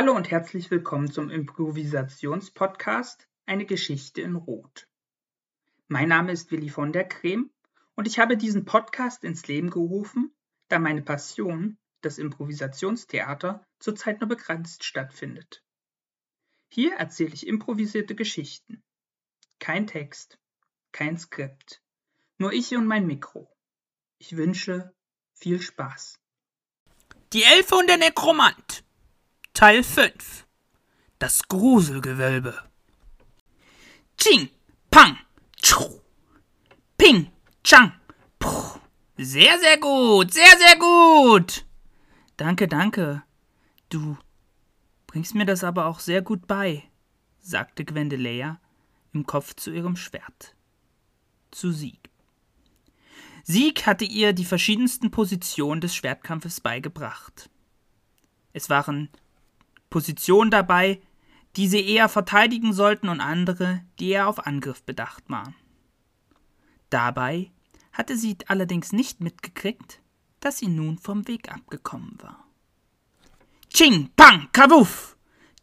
Hallo und herzlich willkommen zum Improvisationspodcast Eine Geschichte in Rot. Mein Name ist Willi von der Creme und ich habe diesen Podcast ins Leben gerufen, da meine Passion, das Improvisationstheater, zurzeit nur begrenzt stattfindet. Hier erzähle ich improvisierte Geschichten. Kein Text, kein Skript, nur ich und mein Mikro. Ich wünsche viel Spaß. Die Elfe und der Nekromant Teil 5 Das Gruselgewölbe Ching, Pang, Tschu, Ping, Chang, Puh. Sehr, sehr gut, sehr, sehr gut. Danke, danke. Du bringst mir das aber auch sehr gut bei, sagte Gwendelea im Kopf zu ihrem Schwert. Zu Sieg. Sieg hatte ihr die verschiedensten Positionen des Schwertkampfes beigebracht. Es waren Positionen dabei, die sie eher verteidigen sollten und andere, die eher auf Angriff bedacht waren. Dabei hatte sie allerdings nicht mitgekriegt, dass sie nun vom Weg abgekommen war. Ching, pang, kawuff!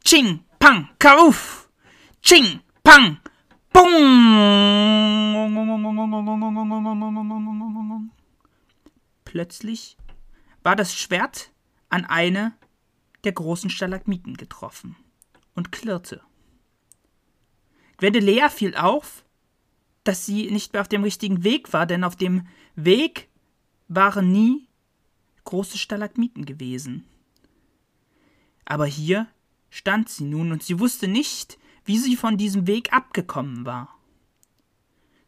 Ching, pang, kawuff! Ching, pang, Bung! Plötzlich war das Schwert an eine der großen Stalagmiten getroffen und klirrte. Gwendelea fiel auf, dass sie nicht mehr auf dem richtigen Weg war, denn auf dem Weg waren nie große Stalagmiten gewesen. Aber hier stand sie nun und sie wusste nicht, wie sie von diesem Weg abgekommen war.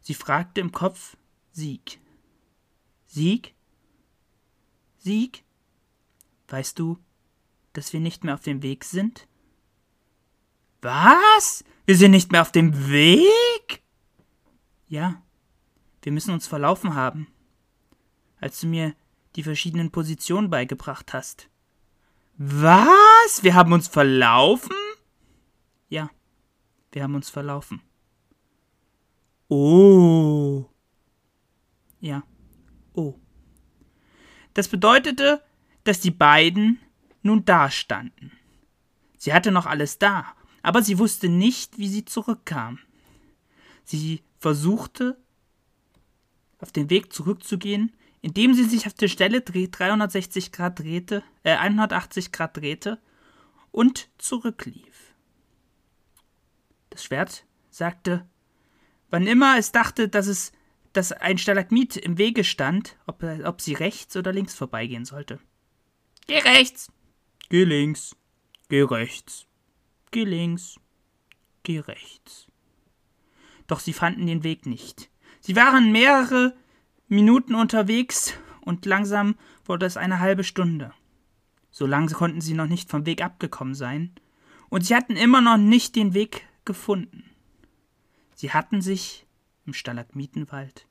Sie fragte im Kopf Sieg. Sieg? Sieg? Weißt du, dass wir nicht mehr auf dem Weg sind? Was? Wir sind nicht mehr auf dem Weg? Ja, wir müssen uns verlaufen haben. Als du mir die verschiedenen Positionen beigebracht hast. Was? Wir haben uns verlaufen? Ja. Wir haben uns verlaufen. Oh. Ja. Oh. Das bedeutete, dass die beiden nun dastanden. Sie hatte noch alles da, aber sie wusste nicht, wie sie zurückkam. Sie versuchte, auf den Weg zurückzugehen, indem sie sich auf der Stelle 360 Grad drehte, äh, 180 Grad drehte und zurücklief. Das Schwert sagte, wann immer es dachte, dass es dass ein Stalagmit im Wege stand, ob, ob sie rechts oder links vorbeigehen sollte. Geh rechts. Geh links. Geh rechts. Geh links. Geh rechts. Doch sie fanden den Weg nicht. Sie waren mehrere Minuten unterwegs und langsam wurde es eine halbe Stunde. So lange konnten sie noch nicht vom Weg abgekommen sein, und sie hatten immer noch nicht den Weg gefunden. Sie hatten sich im Stalagmitenwald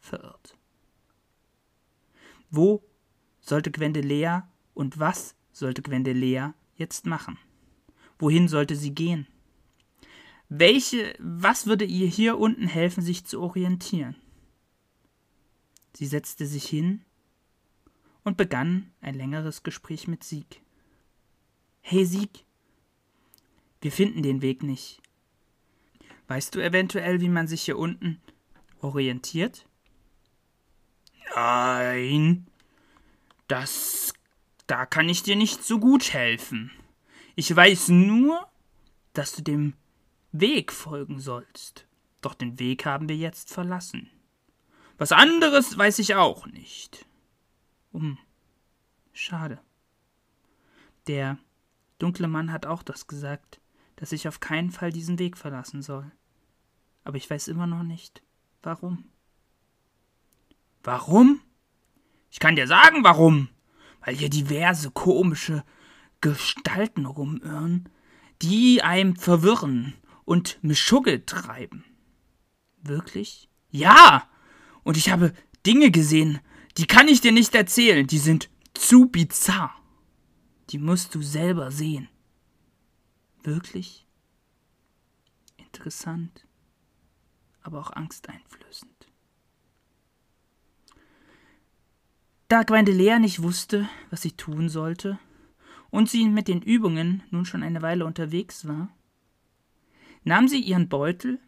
verirrt. Wo sollte Gwendelea und was sollte Gwendelea jetzt machen? Wohin sollte sie gehen? Welche, was würde ihr hier unten helfen, sich zu orientieren? Sie setzte sich hin und begann ein längeres Gespräch mit Sieg. Hey Sieg, wir finden den Weg nicht. Weißt du eventuell, wie man sich hier unten orientiert? Nein. Das. Da kann ich dir nicht so gut helfen. Ich weiß nur, dass du dem Weg folgen sollst. Doch den Weg haben wir jetzt verlassen. Was anderes weiß ich auch nicht. Um. Schade. Der dunkle Mann hat auch das gesagt dass ich auf keinen Fall diesen Weg verlassen soll. Aber ich weiß immer noch nicht, warum. Warum? Ich kann dir sagen, warum. Weil hier diverse komische Gestalten rumirren, die einem verwirren und Mischugge treiben. Wirklich? Ja! Und ich habe Dinge gesehen, die kann ich dir nicht erzählen, die sind zu bizarr. Die musst du selber sehen wirklich interessant, aber auch angsteinflößend. Da Gwendelea nicht wusste, was sie tun sollte, und sie mit den Übungen nun schon eine Weile unterwegs war, nahm sie ihren Beutel,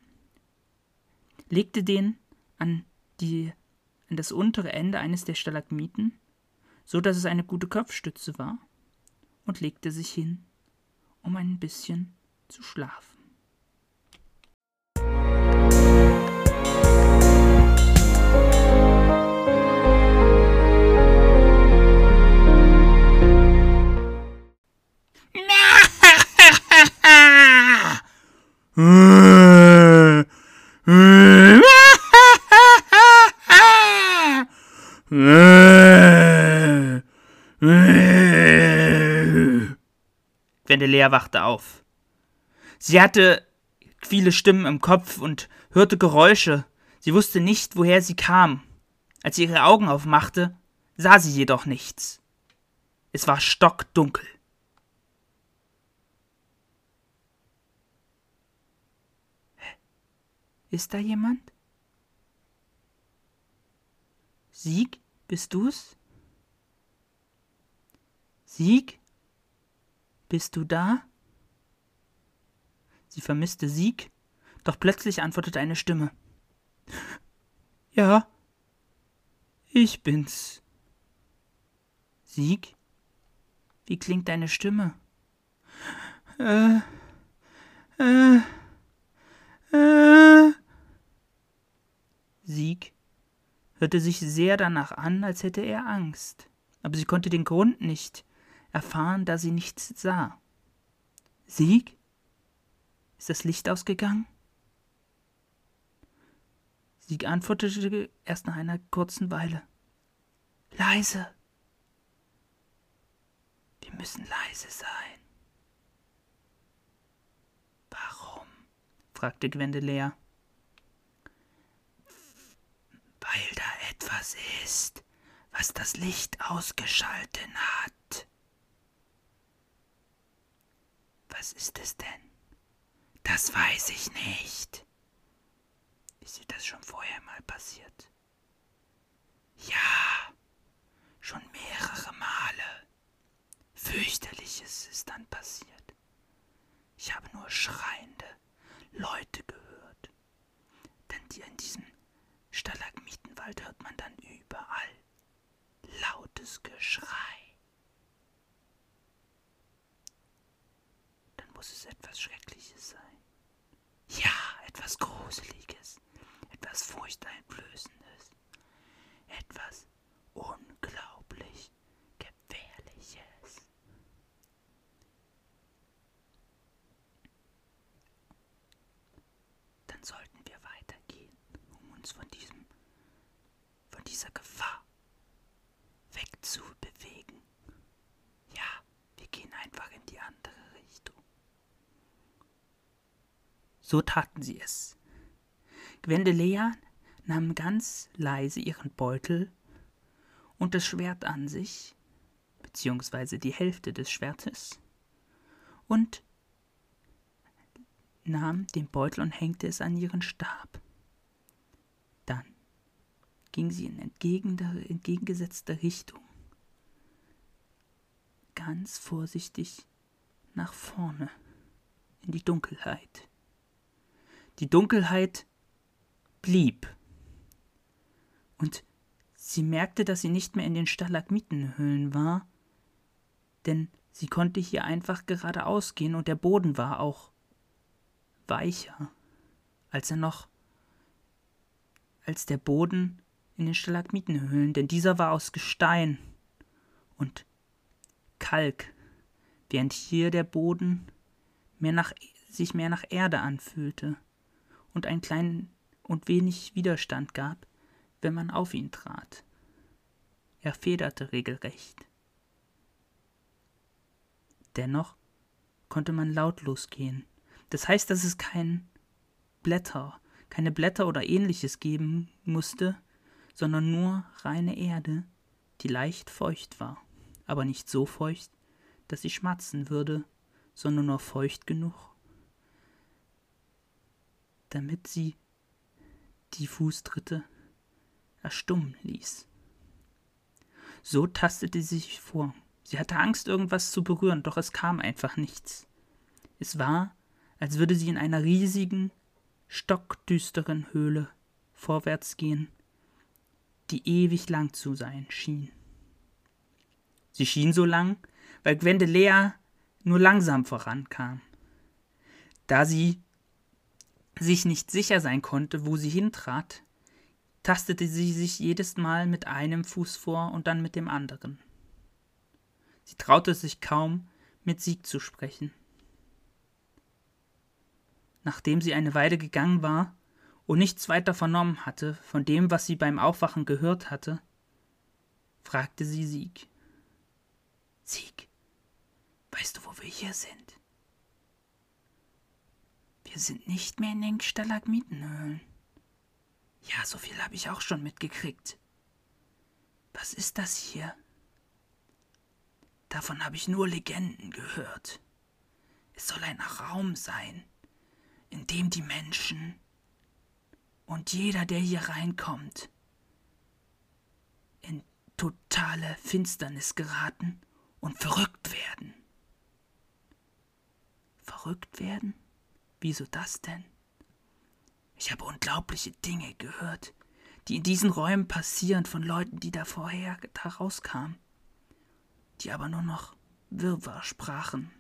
legte den an, die, an das untere Ende eines der Stalagmiten, so dass es eine gute Kopfstütze war, und legte sich hin, um ein bisschen zu schlafen. Lea wachte auf. Sie hatte viele Stimmen im Kopf und hörte Geräusche. Sie wusste nicht, woher sie kam. Als sie ihre Augen aufmachte, sah sie jedoch nichts. Es war stockdunkel. Ist da jemand? Sieg, bist du's? Sieg? Bist du da? Sie vermisste Sieg, doch plötzlich antwortete eine Stimme. Ja, ich bin's. Sieg? Wie klingt deine Stimme? Äh, äh, äh. Sieg hörte sich sehr danach an, als hätte er Angst, aber sie konnte den Grund nicht erfahren, da sie nichts sah. Sieg? Ist das Licht ausgegangen? Sieg antwortete erst nach einer kurzen Weile. Leise. Wir müssen leise sein. Warum? fragte Gwendelea. Weil da etwas ist, was das Licht ausgeschalten hat. Was ist es denn? Das weiß ich nicht. Ist dir das schon vorher mal passiert? Ja, schon mehrere Male. Fürchterliches ist dann passiert. Ich habe nur schreiende Leute gehört. Denn die in diesem Stalagmitenwald hört man dann überall lautes Geschrei. Muss es etwas Schreckliches sein. Ja, etwas Gruseliges, etwas Furchteinflößendes, etwas unglaublich Gefährliches. Dann sollten wir weitergehen, um uns von diesem, von dieser Gefahr wegzubewegen. Ja, wir gehen einfach in die andere So taten sie es. Gwendelea nahm ganz leise ihren Beutel und das Schwert an sich, beziehungsweise die Hälfte des Schwertes, und nahm den Beutel und hängte es an ihren Stab. Dann ging sie in entgegengesetzter Richtung, ganz vorsichtig nach vorne in die Dunkelheit. Die Dunkelheit blieb. Und sie merkte, dass sie nicht mehr in den Stalagmitenhöhlen war, denn sie konnte hier einfach geradeaus gehen und der Boden war auch weicher, als er noch, als der Boden in den Stalagmitenhöhlen, denn dieser war aus Gestein und Kalk, während hier der Boden mehr nach, sich mehr nach Erde anfühlte und einen kleinen und wenig Widerstand gab, wenn man auf ihn trat. Er federte regelrecht. Dennoch konnte man lautlos gehen. Das heißt, dass es kein Blätter, keine Blätter oder ähnliches geben musste, sondern nur reine Erde, die leicht feucht war, aber nicht so feucht, dass sie schmatzen würde, sondern nur feucht genug, damit sie die Fußtritte erstummen ließ. So tastete sie sich vor. Sie hatte Angst, irgendwas zu berühren, doch es kam einfach nichts. Es war, als würde sie in einer riesigen, stockdüsteren Höhle vorwärts gehen, die ewig lang zu sein schien. Sie schien so lang, weil Gwendelea nur langsam vorankam. Da sie sich nicht sicher sein konnte, wo sie hintrat, tastete sie sich jedes Mal mit einem Fuß vor und dann mit dem anderen. Sie traute sich kaum, mit Sieg zu sprechen. Nachdem sie eine Weile gegangen war und nichts weiter vernommen hatte von dem, was sie beim Aufwachen gehört hatte, fragte sie Sieg. Sieg, weißt du, wo wir hier sind? Wir sind nicht mehr in den Stalagmitenhöhlen. Ja, so viel habe ich auch schon mitgekriegt. Was ist das hier? Davon habe ich nur Legenden gehört. Es soll ein Raum sein, in dem die Menschen und jeder, der hier reinkommt, in totale Finsternis geraten und verrückt werden. Verrückt werden? Wieso das denn? Ich habe unglaubliche Dinge gehört, die in diesen Räumen passieren von Leuten, die da vorher da rauskamen, die aber nur noch Wirrwarr sprachen,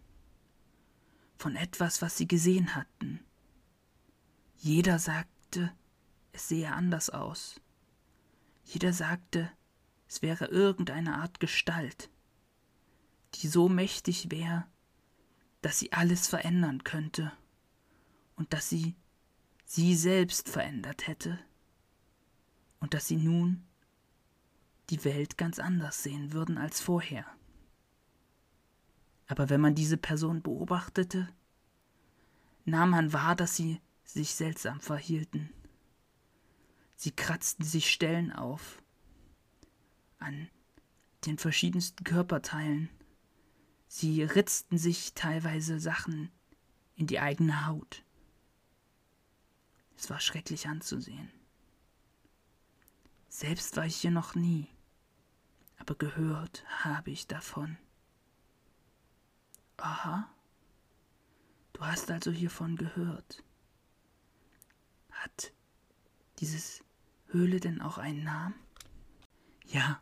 von etwas, was sie gesehen hatten. Jeder sagte, es sehe anders aus. Jeder sagte, es wäre irgendeine Art Gestalt, die so mächtig wäre, dass sie alles verändern könnte und dass sie sie selbst verändert hätte und dass sie nun die Welt ganz anders sehen würden als vorher. Aber wenn man diese Person beobachtete, nahm man wahr, dass sie sich seltsam verhielten. Sie kratzten sich Stellen auf an den verschiedensten Körperteilen. Sie ritzten sich teilweise Sachen in die eigene Haut. Es war schrecklich anzusehen. Selbst war ich hier noch nie, aber gehört habe ich davon. Aha, du hast also hiervon gehört. Hat dieses Höhle denn auch einen Namen? Ja,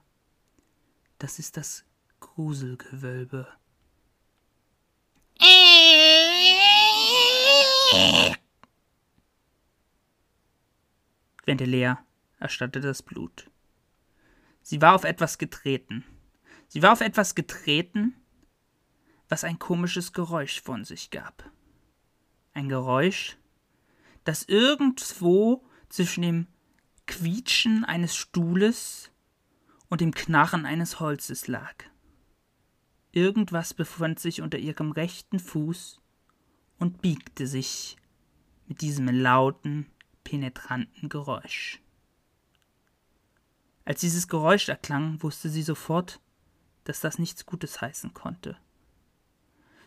das ist das Gruselgewölbe. Wendelea erstattete das Blut. Sie war auf etwas getreten. Sie war auf etwas getreten, was ein komisches Geräusch von sich gab. Ein Geräusch, das irgendwo zwischen dem Quietschen eines Stuhles und dem Knarren eines Holzes lag. Irgendwas befand sich unter ihrem rechten Fuß und biegte sich mit diesem lauten, penetranten Geräusch. Als dieses Geräusch erklang, wusste sie sofort, dass das nichts Gutes heißen konnte.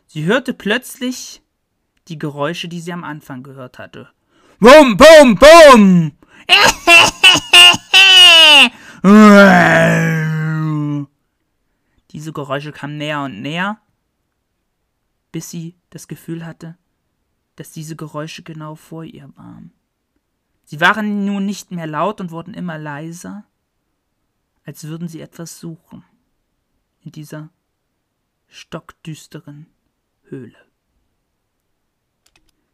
Sie hörte plötzlich die Geräusche, die sie am Anfang gehört hatte. Bum, bum, bum! Diese Geräusche kamen näher und näher, bis sie das Gefühl hatte, dass diese Geräusche genau vor ihr waren. Sie waren nun nicht mehr laut und wurden immer leiser, als würden sie etwas suchen in dieser stockdüsteren Höhle.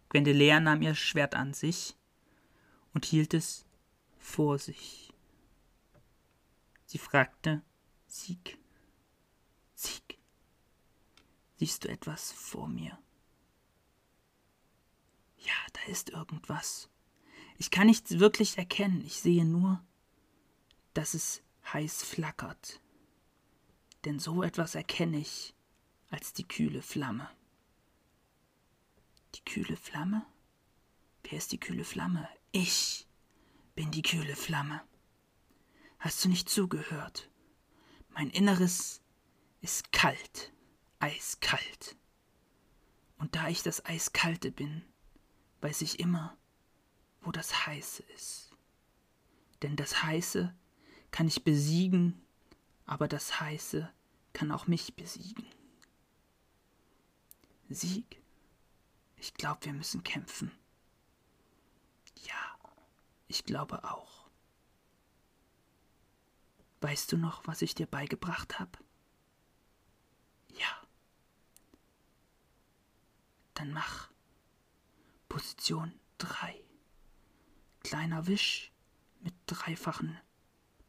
Gwendelea nahm ihr Schwert an sich und hielt es vor sich. Sie fragte Sieg, Sieg, siehst du etwas vor mir? Ja, da ist irgendwas, ich kann nichts wirklich erkennen, ich sehe nur, dass es heiß flackert. Denn so etwas erkenne ich als die kühle Flamme. Die kühle Flamme? Wer ist die kühle Flamme? Ich bin die kühle Flamme. Hast du nicht zugehört? Mein Inneres ist kalt, eiskalt. Und da ich das Eiskalte bin, weiß ich immer, wo das Heiße ist. Denn das Heiße kann ich besiegen, aber das Heiße kann auch mich besiegen. Sieg? Ich glaube, wir müssen kämpfen. Ja, ich glaube auch. Weißt du noch, was ich dir beigebracht habe? Ja. Dann mach Position 3. Kleiner Wisch mit dreifachen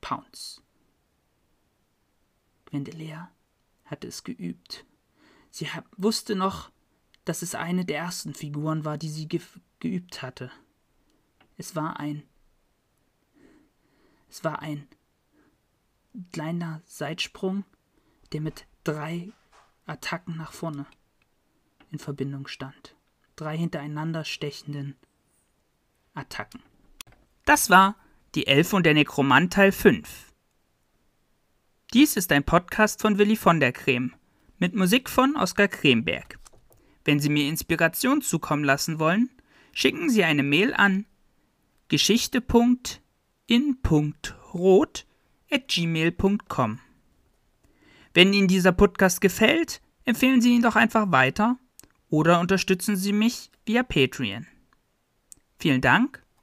Pounds. Gwendelea hatte es geübt. Sie wusste noch, dass es eine der ersten Figuren war, die sie ge geübt hatte. Es war ein. Es war ein kleiner Seitsprung, der mit drei Attacken nach vorne in Verbindung stand. Drei hintereinander stechenden Attacken. Das war Die Elfe und der Nekromant Teil 5. Dies ist ein Podcast von Willi von der Creme mit Musik von Oskar Kremberg. Wenn Sie mir Inspiration zukommen lassen wollen, schicken Sie eine Mail an geschichte.in.rot@gmail.com. Wenn Ihnen dieser Podcast gefällt, empfehlen Sie ihn doch einfach weiter oder unterstützen Sie mich via Patreon. Vielen Dank